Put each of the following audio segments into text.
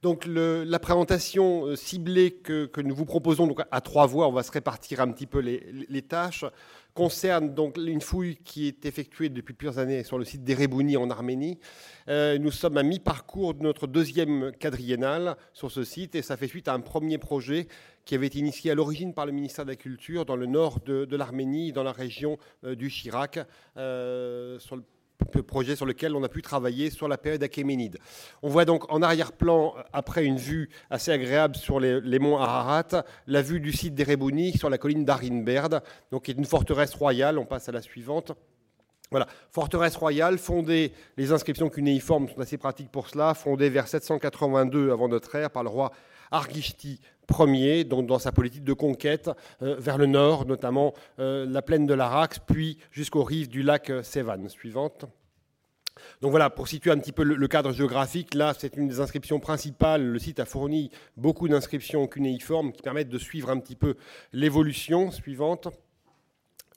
Donc la présentation euh, ciblée que, nous vous proposons à trois voix, on va se répartir un petit peu les, tâches, concerne donc une fouille qui est effectuée depuis plusieurs années sur le site d'Erebuni en Arménie. Euh, nous sommes à mi-parcours de notre deuxième quadriennale sur ce site et ça fait suite à un premier projet qui avait été initié à l'origine par le ministère de la Culture dans le nord de, l'Arménie, dans la région euh, du Chirac, sur le projet sur lequel on a pu travailler sur la période achéménide. On voit donc en arrière-plan, après une vue assez agréable sur les, monts Ararat, la vue du site d'Erebuni sur la colline d'Arinberd, donc qui est une forteresse royale. On passe à la suivante. Voilà, forteresse royale, fondée, les inscriptions cunéiformes sont assez pratiques pour cela, fondée vers 782 avant notre ère par le roi Argishti Ier, dans sa politique de conquête euh, vers le nord, notamment euh, la plaine de l'Arax, puis jusqu'aux rives du lac euh, Sévan. Suivante. Donc voilà, pour situer un petit peu le, cadre géographique, là c'est une des inscriptions principales. Le site a fourni beaucoup d'inscriptions cunéiformes qui permettent de suivre un petit peu l'évolution suivante.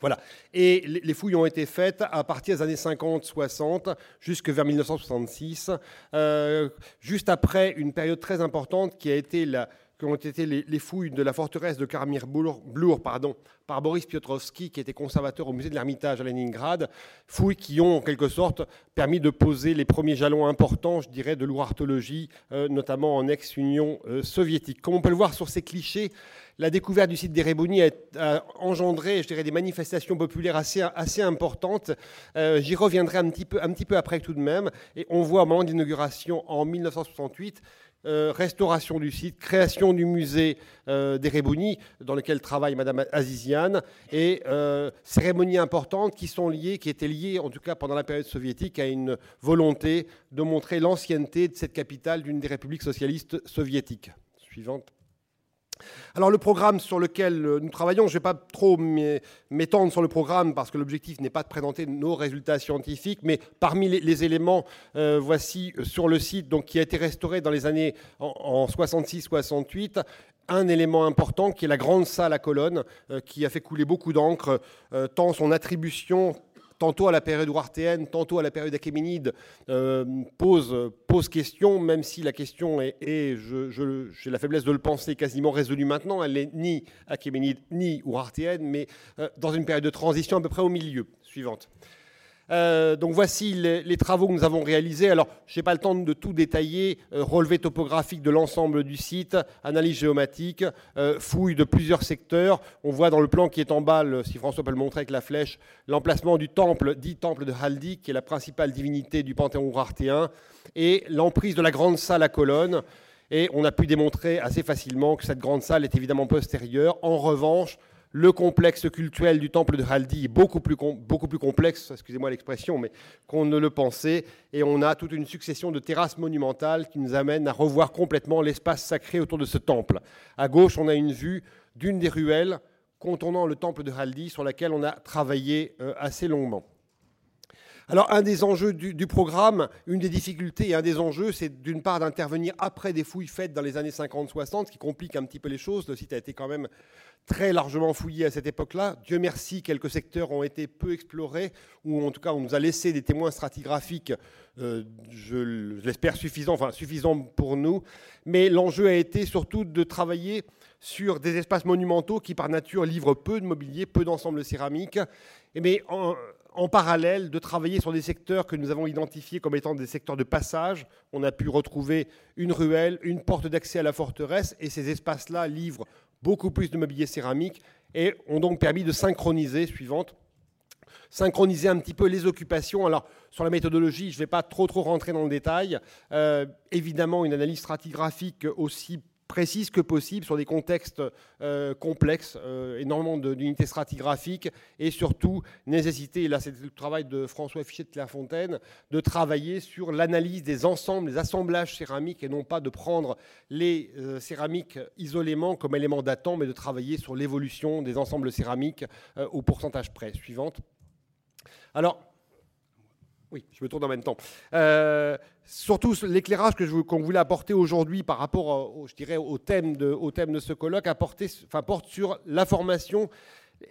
Voilà. Et les fouilles ont été faites à partir des années 50-60 jusque vers 1966, euh, juste après une période très importante qui a été la, ont été les, fouilles de la forteresse de Karamir Blour pardon, par Boris Piotrowski, qui était conservateur au musée de l'Ermitage à Leningrad. Fouilles qui ont, en quelque sorte, permis de poser les premiers jalons importants, je dirais, de l'ourartologie, euh, notamment en ex-Union euh, soviétique. Comme on peut le voir sur ces clichés, la découverte du site d'Erebuni a, engendré, je dirais, des manifestations populaires assez, importantes. Euh, j'y reviendrai un petit, peu, un petit peu après tout de même. Et on voit au moment d'inauguration en 1968 euh, restauration du site, création du musée euh, des dans lequel travaille Madame Aziziane, et euh, cérémonies importantes qui sont liées, qui étaient liées, en tout cas pendant la période soviétique, à une volonté de montrer l'ancienneté de cette capitale d'une des républiques socialistes soviétiques. Suivante. Alors le programme sur lequel euh, nous travaillons, je ne vais pas trop m'étendre sur le programme parce que l'objectif n'est pas de présenter nos résultats scientifiques, mais parmi les, éléments, euh, voici euh, sur le site qui a été restauré dans les années en, 66-68, un élément important qui est la grande salle à colonnes, qui a fait couler beaucoup d'encre, tant son attribution tantôt à la période ouartéenne, tantôt à la période achéménide, euh, pose, pose question, même si la question est, j'ai la faiblesse de le penser, quasiment résolue maintenant. Elle n'est ni achéménide ni ouartéenne, mais euh, dans une période de transition à peu près au milieu. Suivante. Euh, donc voici les, travaux que nous avons réalisés. Alors, je n'ai pas le temps de tout détailler. Euh, relevé topographique de l'ensemble du site, analyse géomatique, euh, fouille de plusieurs secteurs. On voit dans le plan qui est en bas, si François peut le montrer avec la flèche, l'emplacement du temple, dit temple de Haldi, qui est la principale divinité du panthéon urartéen, et l'emprise de la grande salle à colonnes. Et on a pu démontrer assez facilement que cette grande salle est évidemment postérieure. En revanche, le complexe cultuel du temple de Haldi est beaucoup plus, beaucoup plus complexe, excusez-moi l'expression, mais qu'on ne le pensait. Et on a toute une succession de terrasses monumentales qui nous amènent à revoir complètement l'espace sacré autour de ce temple. À gauche, on a une vue d'une des ruelles contournant le temple de Haldi sur laquelle on a travaillé euh, assez longuement. Alors, un des enjeux du, programme, une des difficultés et un des enjeux, c'est d'une part d'intervenir après des fouilles faites dans les années 50-60, ce qui complique un petit peu les choses. Le site a été quand même très largement fouillé à cette époque-là. Dieu merci, quelques secteurs ont été peu explorés, ou en tout cas, on nous a laissé des témoins stratigraphiques, euh, je l'espère suffisants, enfin suffisants pour nous. Mais l'enjeu a été surtout de travailler sur des espaces monumentaux qui, par nature, livrent peu de mobilier, peu d'ensembles céramiques, mais en, en parallèle de travailler sur des secteurs que nous avons identifiés comme étant des secteurs de passage. On a pu retrouver une ruelle, une porte d'accès à la forteresse, et ces espaces-là livrent beaucoup plus de mobilier céramique et ont donc permis de synchroniser, suivante, synchroniser un petit peu les occupations. Alors, sur la méthodologie, je ne vais pas trop, trop rentrer dans le détail. Euh, évidemment, une analyse stratigraphique aussi précise que possible sur des contextes euh, complexes, euh, énormément d'unités stratigraphiques et surtout nécessité, et là c'est le travail de François Fichet de Clairefontaine, de travailler sur l'analyse des ensembles, des assemblages céramiques et non pas de prendre les euh, céramiques isolément comme élément datant, mais de travailler sur l'évolution des ensembles céramiques au pourcentage près. Suivante. Alors, oui, je me tourne en même temps. Euh, surtout l'éclairage que qu'on voulait apporter aujourd'hui par rapport, au, je dirais, au thème de, au thème de ce colloque, apporter, enfin, porte sur la formation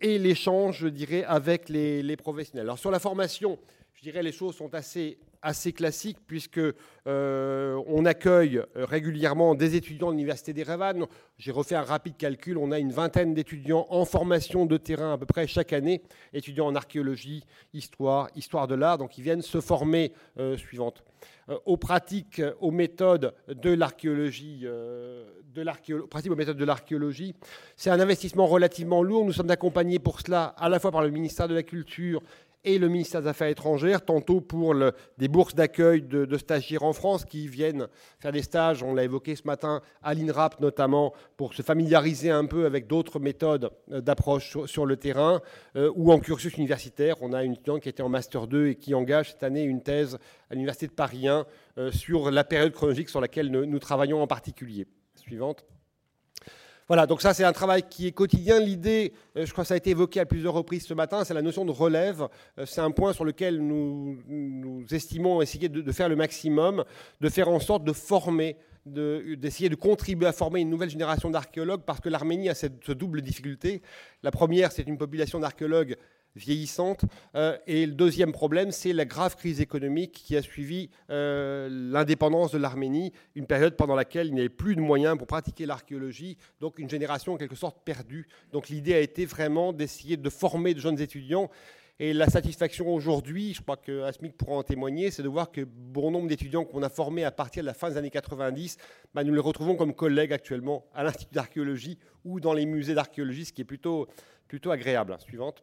et l'échange, je dirais, avec les, les, professionnels. Alors sur la formation, je dirais les choses sont assez assez classique puisque euh, on accueille régulièrement des étudiants de l'université d'Erevan. J'ai refait un rapide calcul. On a une vingtaine d'étudiants en formation de terrain à peu près chaque année, étudiants en archéologie, histoire, histoire de l'art. Donc ils viennent se former euh, suivante euh, aux pratiques, aux méthodes de l'archéologie, de l'archéologie, aux méthodes de l'archéologie. C'est un investissement relativement lourd. Nous sommes accompagnés pour cela à la fois par le ministère de la Culture et le ministère des Affaires étrangères, tantôt pour des bourses d'accueil de, stagiaires en France qui viennent faire des stages, on l'a évoqué ce matin, à l'INRAP notamment, pour se familiariser un peu avec d'autres méthodes euh, d'approche sur, le terrain, euh, ou en cursus universitaire. On a une étudiante qui était en Master 2 et qui engage cette année une thèse à l'Université de Paris 1 euh, sur la période chronologique sur laquelle nous travaillons en particulier. Suivante. Voilà, donc ça c'est un travail qui est quotidien. L'idée, euh, je crois que ça a été évoqué à plusieurs reprises ce matin, c'est la notion de relève. Euh, c'est un point sur lequel nous, estimons essayer de, faire le maximum, de faire en sorte de former d'essayer de, contribuer à former une nouvelle génération d'archéologues parce que l'Arménie a cette double difficulté. La première, c'est une population d'archéologues vieillissante. Euh, et le deuxième problème, c'est la grave crise économique qui a suivi euh, l'indépendance de l'Arménie, une période pendant laquelle il n'y avait plus de moyens pour pratiquer l'archéologie, donc une génération en quelque sorte perdue. Donc l'idée a été vraiment d'essayer de former de jeunes étudiants. Et la satisfaction aujourd'hui, je crois que Asmic pourra en témoigner, c'est de voir que bon nombre d'étudiants qu'on a formés à partir de la fin des années 90, bah, nous les retrouvons comme collègues actuellement à l'Institut d'archéologie ou dans les musées d'archéologie, ce qui est plutôt, plutôt agréable. Suivante.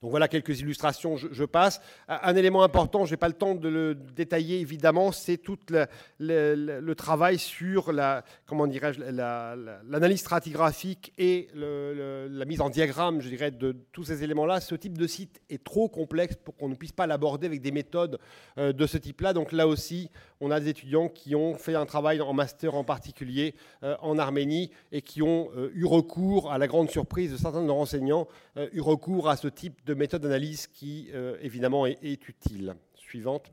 Voilà quelques illustrations, je, passe. Un élément important, je n'ai pas le temps de le détailler évidemment, c'est tout le, travail sur la, comment dirais-je, l'analyse stratigraphique et la mise en diagramme, je dirais, de tous ces éléments-là. Ce type de site est trop complexe pour qu'on ne puisse pas l'aborder avec des méthodes euh, de ce type-là. Donc là aussi, on a des étudiants qui ont fait un travail en master en particulier euh, en Arménie et qui ont euh, eu recours, à la grande surprise de certains de nos enseignants, eu recours à ce type méthode d'analyse qui, évidemment, est, est utile. Suivante.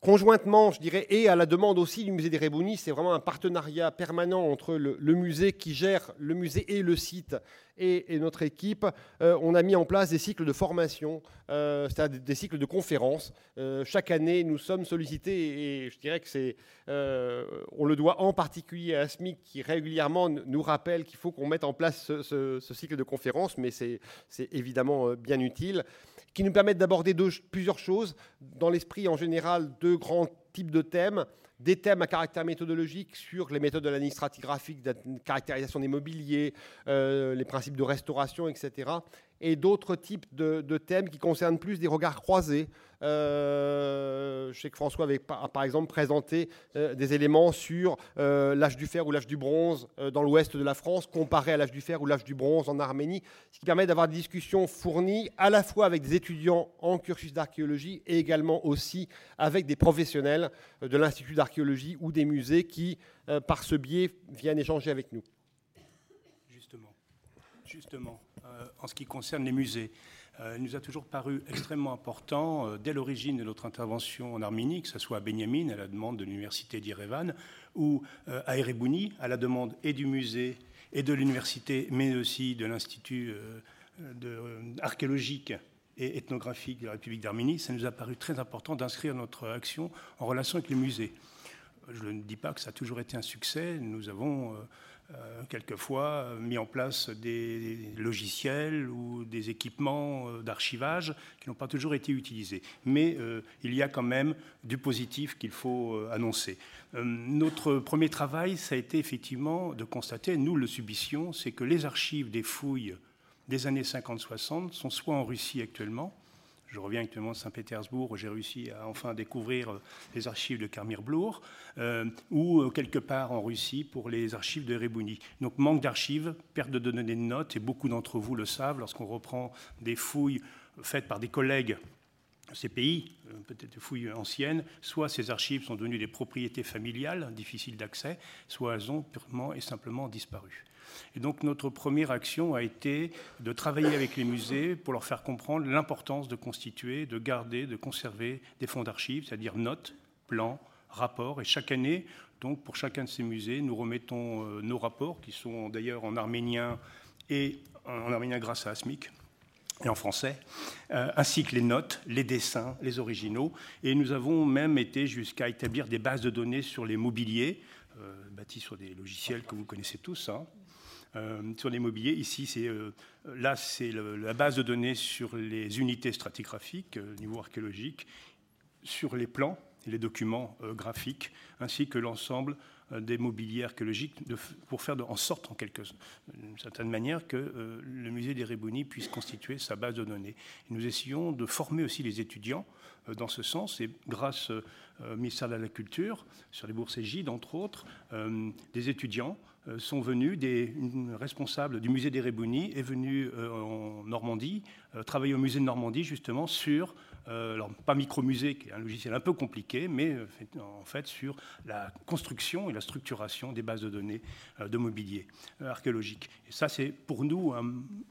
Conjointement, je dirais, et à la demande aussi du musée des Rébounis, c'est vraiment un partenariat permanent entre le, musée qui gère le musée et le site et, notre équipe. Euh, on a mis en place des cycles de formation, euh, c'est-à-dire des, cycles de conférences. Euh, chaque année, nous sommes sollicités et, je dirais que c'est, on le doit en particulier à ASMIC qui régulièrement nous rappelle qu'il faut qu'on mette en place ce, ce cycle de conférences, mais c'est évidemment bien utile qui nous permettent d'aborder plusieurs choses. Dans l'esprit, en général, deux grands types de thèmes. Des thèmes à caractère méthodologique sur les méthodes de l'analyse stratigraphique, de caractérisation des mobiliers, euh, les principes de restauration, etc et d'autres types de, thèmes qui concernent plus des regards croisés. Euh, je sais que François avait par, exemple présenté euh, des éléments sur euh, l'âge du fer ou l'âge du bronze dans l'ouest de la France comparé à l'âge du fer ou l'âge du bronze en Arménie, ce qui permet d'avoir des discussions fournies à la fois avec des étudiants en cursus d'archéologie et également aussi avec des professionnels de l'Institut d'archéologie ou des musées qui, par ce biais, viennent échanger avec nous. Justement, justement. Euh, en ce qui concerne les musées. Euh, il nous a toujours paru extrêmement important, euh, dès l'origine de notre intervention en Arménie, que ce soit à Benjamin, à la demande de l'université d'Irevan, ou à Erebouni, à la demande et du musée et de l'université, mais aussi de l'Institut archéologique et ethnographique de la République d'Arménie, ça nous a paru très important d'inscrire notre action en relation avec les musées. Je ne dis pas que ça a toujours été un succès. Nous avons euh, quelquefois euh, mis en place des logiciels ou des équipements euh, d'archivage qui n'ont pas toujours été utilisés. Mais il y a quand même du positif qu'il faut annoncer. notre premier travail, ça a été effectivement de constater, nous le subissions, c'est que les archives des fouilles des années 50-60 sont soit en Russie actuellement, je reviens actuellement de Saint-Pétersbourg, où j'ai réussi à enfin découvrir euh, les archives de Karmir Blour, euh, ou euh, quelque part en Russie pour les archives de Rebouni. Donc manque d'archives, perte de données de notes, et beaucoup d'entre vous le savent, lorsqu'on reprend des fouilles faites par des collègues ces pays, peut-être des fouilles anciennes, soit ces archives sont devenues des propriétés familiales, difficiles d'accès, soit elles ont purement et simplement disparu. Et donc notre première action a été de travailler avec les musées pour leur faire comprendre l'importance de constituer, de garder, de conserver des fonds d'archives, c'est-à-dire notes, plans, rapports. Et chaque année, donc pour chacun de ces musées, nous remettons euh, nos rapports, qui sont d'ailleurs en arménien et en arménien grâce à ASMIC, et en français, ainsi que les notes, les dessins, les originaux. Et nous avons même été jusqu'à établir des bases de données sur les mobiliers, bâtis sur des logiciels que vous connaissez tous. Hein. Sur les mobiliers, ici, c'est là, c'est la base de données sur les unités stratigraphiques, niveau archéologique, sur les plans les documents graphiques, ainsi que l'ensemble euh, des mobiliers archéologiques pour faire en sorte, en quelque certaine manière, que euh, le musée des Rébounis puisse constituer sa base de données. nous essayons de former aussi les étudiants euh, dans ce sens, et grâce au ministère de la Culture, sur les bourses Égide, entre autres, des étudiants sont venus, des, une responsable du musée des Rébounis est venue en Normandie, travailler au musée de Normandie justement sur euh, alors pas Micromusée, qui est un logiciel un peu compliqué, mais euh, en fait sur la construction et la structuration des bases de données euh, de mobilier archéologique. Et ça, c'est pour nous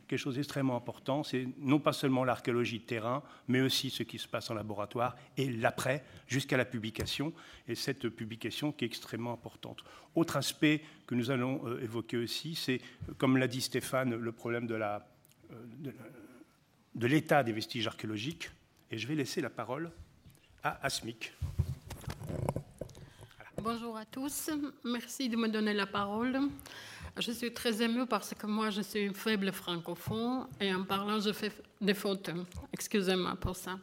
quelque chose d'extrêmement important. C'est non pas seulement l'archéologie de terrain, mais aussi ce qui se passe en laboratoire et l'après, jusqu'à la publication. Et cette publication qui est extrêmement importante. Autre aspect que nous allons évoquer aussi, c'est, comme l'a dit Stéphane, le problème de l'état des vestiges archéologiques. Et je vais laisser la parole à Asmic. Bonjour à tous, merci de me donner la parole. Je suis très émue parce que moi, je suis une faible francophone et en parlant, je fais des fautes. Excusez-moi pour ça.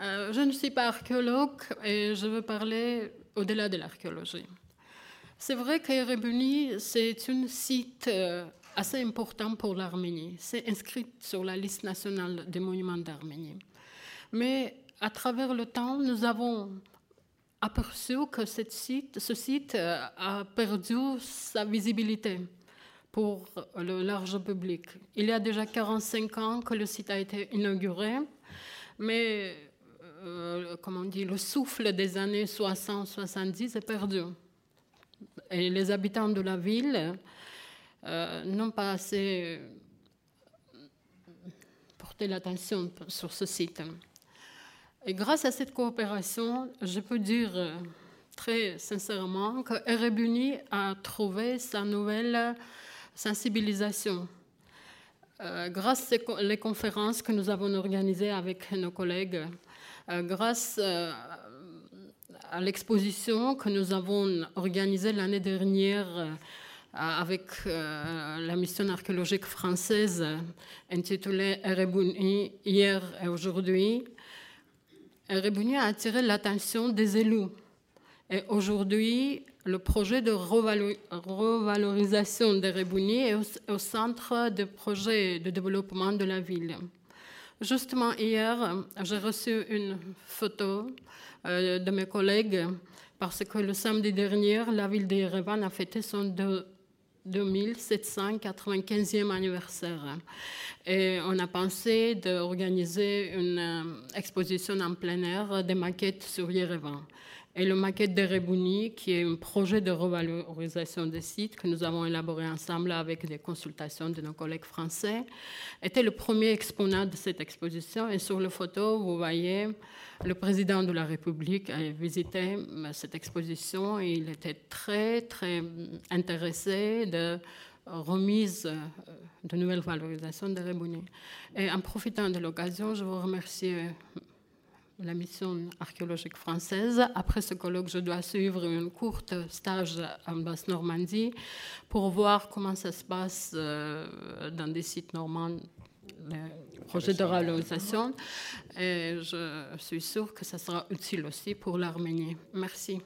Euh, je ne suis pas archéologue et je veux parler au-delà de l'archéologie. C'est vrai qu'Erebuni, c'est un site euh, assez important pour l'Arménie. C'est inscrit sur la liste nationale des monuments d'Arménie. Mais à travers le temps, nous avons aperçu que site, ce site euh, a perdu sa visibilité pour le large public. Il y a déjà 45 ans que le site a été inauguré, mais euh, le souffle des années 60-70 est perdu. Et les habitants de la ville euh, n'ont pas assez porté l'attention sur ce site. Et grâce à cette coopération, je peux dire euh, très sincèrement que Erebuni a trouvé sa nouvelle sensibilisation. Euh, grâce aux conférences que nous avons organisées avec nos collègues, euh, grâce à l'exposition que nous avons organisée l'année dernière avec la mission archéologique française intitulée Erebuni hier et aujourd'hui, Rebuni a attiré l'attention des élus. Et aujourd'hui, le projet de revalorisation de Rebuni est au, centre des projets de développement de la ville. Justement, hier, j'ai reçu une photo euh, de mes collègues parce que le samedi dernier, la ville d'Erevan a fêté son 2795e anniversaire. Et on a pensé d'organiser une euh, exposition en plein air des maquettes sur Yerevan. Et le maquette de Rebouni, qui est un projet de revalorisation des sites que nous avons élaboré ensemble avec des consultations de nos collègues français, était le premier exponent de cette exposition. Et sur la photo, vous voyez, le président de la République a visité euh, cette exposition et il était très, très intéressé de remise euh, de nouvelles valorisations de Rebouni. Et en profitant de l'occasion, je vous remercie la mission archéologique française. Après ce colloque, je dois suivre un court stage en Basse-Normandie pour voir comment ça se passe euh, dans des sites normands, les projets de réalisation. Et je suis sûre que ça sera utile aussi pour l'Arménie. Merci.